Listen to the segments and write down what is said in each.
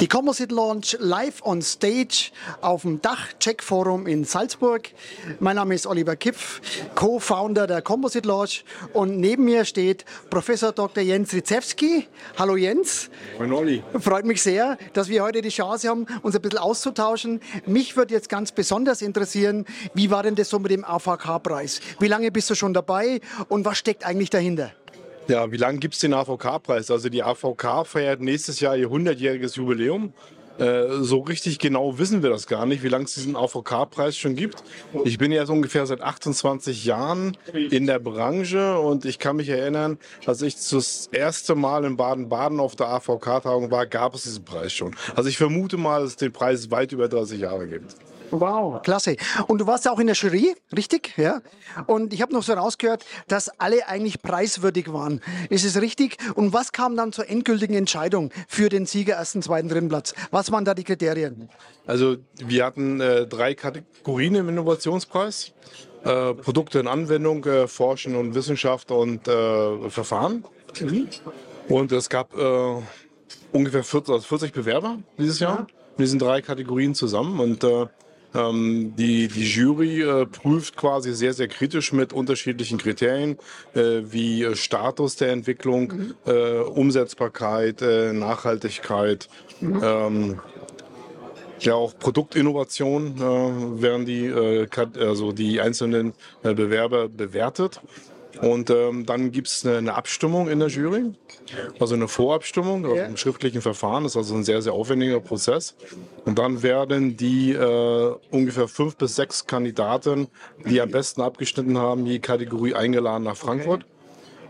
Die Composite Launch live on stage auf dem Dach Check Forum in Salzburg. Mein Name ist Oliver Kipf, Co-Founder der Composite Launch und neben mir steht Professor Dr. Jens Rizewski. Hallo Jens. Moin Olli. Freut mich sehr, dass wir heute die Chance haben, uns ein bisschen auszutauschen. Mich würde jetzt ganz besonders interessieren, wie war denn das so mit dem AVK-Preis? Wie lange bist du schon dabei und was steckt eigentlich dahinter? Ja, wie lange gibt es den AVK-Preis? Also die AVK feiert nächstes Jahr ihr 100-jähriges Jubiläum. Äh, so richtig genau wissen wir das gar nicht, wie lange es diesen AVK-Preis schon gibt. Ich bin jetzt ungefähr seit 28 Jahren in der Branche und ich kann mich erinnern, als ich das erste Mal in Baden-Baden auf der AVK-Tagung war, gab es diesen Preis schon. Also ich vermute mal, dass es den Preis weit über 30 Jahre gibt. Wow, klasse. Und du warst ja auch in der Jury, richtig? Ja. Und ich habe noch so rausgehört, dass alle eigentlich preiswürdig waren. Ist es richtig? Und was kam dann zur endgültigen Entscheidung für den Sieger ersten, zweiten, dritten Platz? Was waren da die Kriterien? Also wir hatten äh, drei Kategorien im Innovationspreis. Äh, Produkte in Anwendung, äh, Forschen und Wissenschaft und äh, Verfahren. Und es gab äh, ungefähr 40, also 40 Bewerber dieses Jahr in diesen drei Kategorien zusammen. Und äh, ähm, die, die Jury äh, prüft quasi sehr, sehr kritisch mit unterschiedlichen Kriterien, äh, wie äh, Status der Entwicklung, äh, Umsetzbarkeit, äh, Nachhaltigkeit, ähm, ja auch Produktinnovation äh, werden die, also die einzelnen Bewerber bewertet. Und ähm, dann gibt es eine, eine Abstimmung in der Jury, also eine Vorabstimmung also im schriftlichen Verfahren. Das ist also ein sehr, sehr aufwendiger Prozess. Und dann werden die äh, ungefähr fünf bis sechs Kandidaten, die am besten abgeschnitten haben, je Kategorie eingeladen nach Frankfurt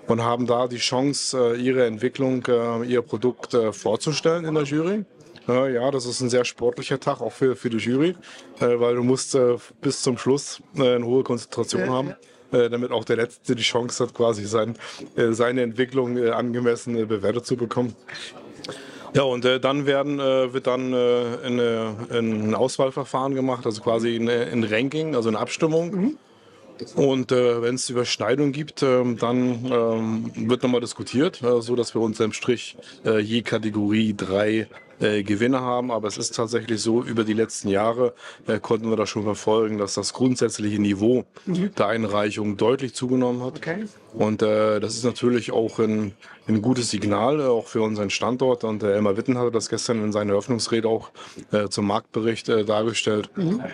und haben da die Chance, äh, ihre Entwicklung, äh, ihr Produkt äh, vorzustellen in der Jury. Äh, Ja, das ist ein sehr sportlicher Tag auch für, für die Jury, äh, weil du musst äh, bis zum Schluss äh, eine hohe Konzentration haben, äh, damit auch der Letzte die Chance hat, quasi sein, äh, seine Entwicklung äh, angemessen bewertet zu bekommen. Ja, und äh, dann werden, äh, wird dann äh, eine, ein Auswahlverfahren gemacht, also quasi ein, ein Ranking, also eine Abstimmung. Und äh, wenn es Überschneidungen gibt, ähm, dann ähm, wird nochmal diskutiert, so dass wir unterm Strich äh, je Kategorie drei äh, Gewinne haben. Aber es ist tatsächlich so, über die letzten Jahre äh, konnten wir da schon verfolgen, dass das grundsätzliche Niveau der Einreichung deutlich zugenommen hat. Okay. Und äh, das ist natürlich auch ein, ein gutes Signal, äh, auch für unseren Standort. Und äh, Elmar Witten hatte das gestern in seiner Eröffnungsrede auch äh, zum Marktbericht dargestellt. Äh,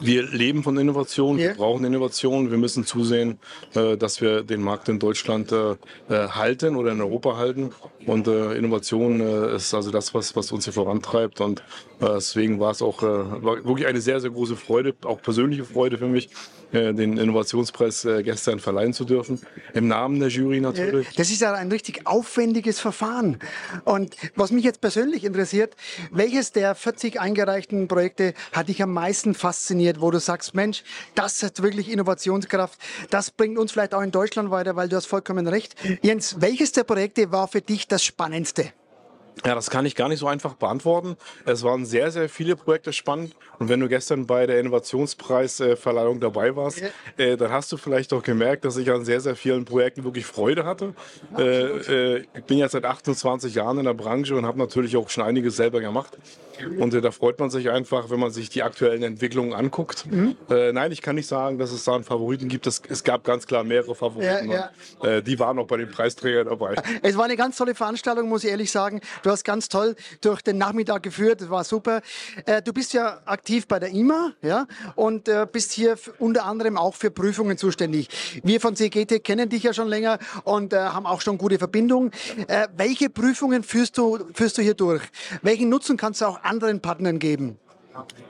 Wir leben von Innovation, wir brauchen Innovation. Wir müssen zusehen, äh, dass wir den Markt in Deutschland äh, äh, halten oder in Europa halten. Und Innovation ist also das, was, was uns hier vorantreibt. Und deswegen war es auch wirklich eine sehr, sehr große Freude, auch persönliche Freude für mich, den Innovationspreis äh, gestern verleihen zu dürfen. Im Namen der Jury natürlich. Das ist ja ein richtig aufwendiges Verfahren. Und was mich jetzt persönlich interessiert, welches der 40 eingereichten Projekte hat dich am meisten fasziniert, wo du sagst, Mensch, das hat wirklich Innovationskraft, das bringt uns vielleicht auch in Deutschland weiter, weil du hast vollkommen recht. Jens, welches der Projekte war für dich das Spannendste? Ja, das kann ich gar nicht so einfach beantworten. Es waren sehr, sehr viele Projekte spannend. Und wenn du gestern bei der Innovationspreisverleihung dabei warst, Ja. äh, dann hast du vielleicht auch gemerkt, dass ich an sehr, sehr vielen Projekten wirklich Freude hatte. Äh, äh, ich bin jetzt seit 28 Jahren in der Branche und habe natürlich auch schon einiges selber gemacht. Und äh, da freut man sich einfach, wenn man sich die aktuellen Entwicklungen anguckt. Äh, nein, ich kann nicht sagen, dass es da einen Favoriten gibt. Es, es gab ganz klar mehrere Favoriten. Ja, und, Äh, die waren auch bei den Preisträgern dabei. Es war eine ganz tolle Veranstaltung, muss ich ehrlich sagen. Du hast ganz toll durch den Nachmittag geführt, das war super. Äh, du bist ja aktiv bei der IMA ja, und äh, bist hier unter anderem auch für Prüfungen zuständig. Wir von CGT kennen dich ja schon länger und äh, haben auch schon gute Verbindungen. Äh, welche Prüfungen führst du, führst du hier durch? Welchen Nutzen kannst du auch anderen Partnern geben?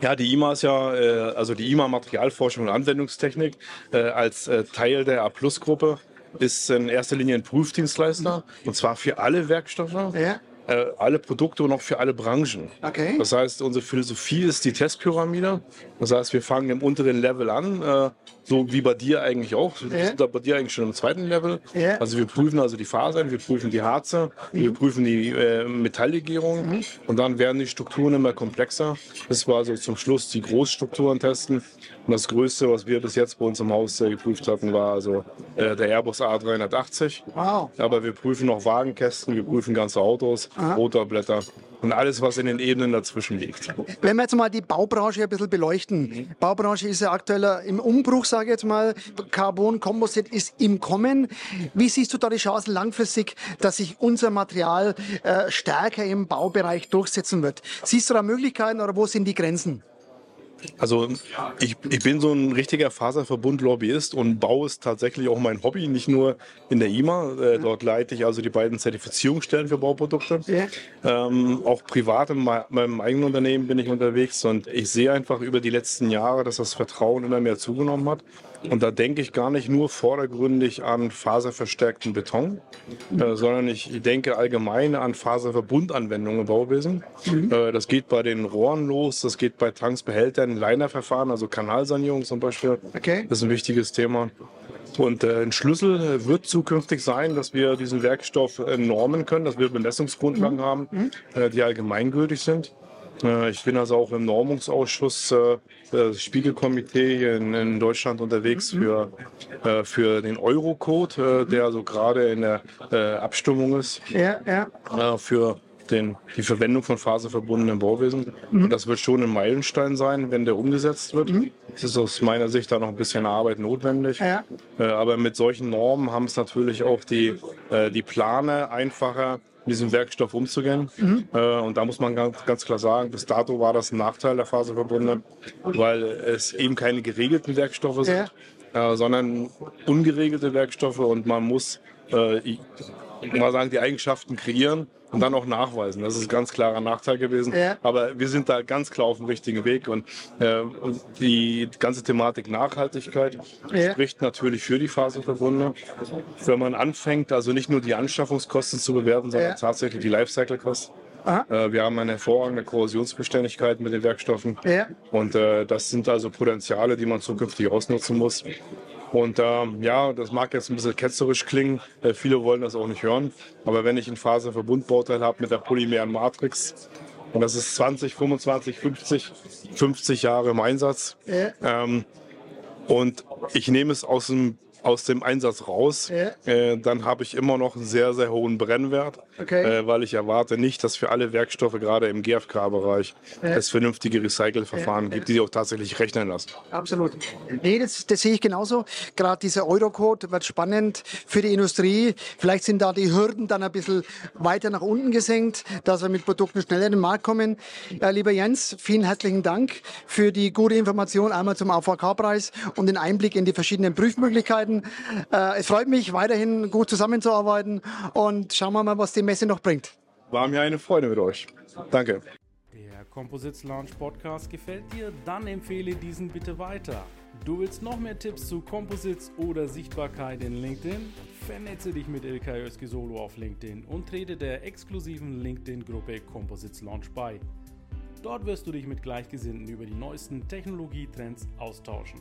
Ja, die IMA ist ja, äh, also die IMA Materialforschung und Anwendungstechnik äh, als Teil der A-Plus-Gruppe ist in erster Linie ein Prüfdienstleister und zwar für alle Werkstoffe. Ja. Äh, alle Produkte und auch für alle Branchen. Okay. Das heißt, unsere Philosophie ist die Testpyramide. Das heißt, wir fangen im unteren Level an, äh, so wie bei dir eigentlich auch. Wir Ja. sind da bei dir eigentlich schon im zweiten Level. Ja. Also wir prüfen also die Fasern, wir prüfen die Harze, wir prüfen die äh, Metalllegierung und dann werden die Strukturen immer komplexer. Das war also zum Schluss die Großstrukturen testen. Und das Größte, was wir bis jetzt bei uns im Haus äh, geprüft hatten, war also äh, der Airbus A380. Wow. Aber wir prüfen noch Wagenkästen, wir prüfen ganze Autos, Rotorblätter und alles, was in den Ebenen dazwischen liegt. Wenn wir jetzt mal die Baubranche ein bisschen beleuchten. Baubranche ist ja aktuell im Umbruch, sage ich jetzt mal. Carbon Composite ist im Kommen. Wie siehst du da die Chancen langfristig, dass sich unser Material äh, stärker im Baubereich durchsetzen wird? Siehst du da Möglichkeiten oder wo sind die Grenzen? Also ich, ich bin so ein richtiger Faserverbund-Lobbyist und Bau ist tatsächlich auch mein Hobby, nicht nur in der IMA. Äh, dort leite ich also die beiden Zertifizierungsstellen für Bauprodukte. Ja. Ähm, auch privat in mei- meinem eigenen Unternehmen bin ich unterwegs und ich sehe einfach über die letzten Jahre, dass das Vertrauen immer mehr zugenommen hat. Und da denke ich gar nicht nur vordergründig an faserverstärkten Beton, äh, sondern ich denke allgemein an Faserverbundanwendungen im Bauwesen. Äh, das geht bei den Rohren los, das geht bei Tanks, Behältern, Linerverfahren, also Kanalsanierung zum Beispiel. Okay. Das ist ein wichtiges Thema. Und äh, ein Schlüssel äh, wird zukünftig sein, dass wir diesen Werkstoff äh, normen können, dass wir Bemessungsgrundlagen haben, äh, die allgemeingültig sind. Äh, ich bin also auch im Normungsausschuss, äh, das Spiegelkomitee hier in, in Deutschland unterwegs für, äh, für den Eurocode, äh, der also gerade in der äh, Abstimmung ist Ja, ja. äh, für den, die Verwendung von faserverbundenem Bauwesen. Und das wird schon ein Meilenstein sein, wenn der umgesetzt wird. Es ist aus meiner Sicht da noch ein bisschen Arbeit notwendig. Ja. Äh, aber mit solchen Normen haben es natürlich auch die, äh, die Planer einfacher, mit diesem Werkstoff umzugehen. Äh, und da muss man ganz, ganz klar sagen, bis dato war das ein Nachteil der Faserverbunde, weil es eben keine geregelten Werkstoffe sind, äh, sondern ungeregelte Werkstoffe. Und man muss äh, ich- mal sagen, die Eigenschaften kreieren und dann auch nachweisen. Das ist ein ganz klarer Nachteil gewesen. Ja. Aber wir sind da ganz klar auf dem richtigen Weg und äh, und die ganze Thematik Nachhaltigkeit Ja. spricht natürlich für die Faserverbunde. Wenn man anfängt, also nicht nur die Anschaffungskosten zu bewerten, sondern Ja. tatsächlich die Lifecycle-Kosten. Aha. Äh, wir haben eine hervorragende Korrosionsbeständigkeit mit den Werkstoffen. Ja. Und äh, das sind also Potenziale, die man zukünftig ausnutzen muss. Und ähm, ja, das mag jetzt ein bisschen ketzerisch klingen, äh, viele wollen das auch nicht hören. Aber wenn ich ein Faserverbundbauteil habe mit der polymeren Matrix, und das ist 20, 25, 50, 50 Jahre im Einsatz, ähm, und ich nehme es aus dem, aus dem Einsatz raus, Ja. äh, dann habe ich immer noch einen sehr, sehr hohen Brennwert, Okay. äh, weil ich erwarte nicht, dass für alle Werkstoffe, gerade im GFK-Bereich, es vernünftige Recycle-Verfahren gibt, die sich auch tatsächlich rechnen lassen. Absolut. Nee, das, das sehe ich genauso. Gerade dieser Eurocode wird spannend für die Industrie. Vielleicht sind da die Hürden dann ein bisschen weiter nach unten gesenkt, dass wir mit Produkten schneller in den Markt kommen. Ja, lieber Jens, vielen herzlichen Dank für die gute Information einmal zum AVK-Preis und den Einblick in die verschiedenen Prüfmöglichkeiten. Äh, es freut mich, weiterhin gut zusammenzuarbeiten und schauen wir mal, was die Messe noch bringt. War mir eine Freude mit euch. Danke. Der Composites Launch Podcast gefällt dir? Dann empfehle diesen bitte weiter. Du willst noch mehr Tipps zu Composites oder Sichtbarkeit in LinkedIn? Vernetze dich mit Ilkay Özki Solo auf LinkedIn und trete der exklusiven LinkedIn-Gruppe Composites Launch bei. Dort wirst du dich mit Gleichgesinnten über die neuesten Technologietrends austauschen.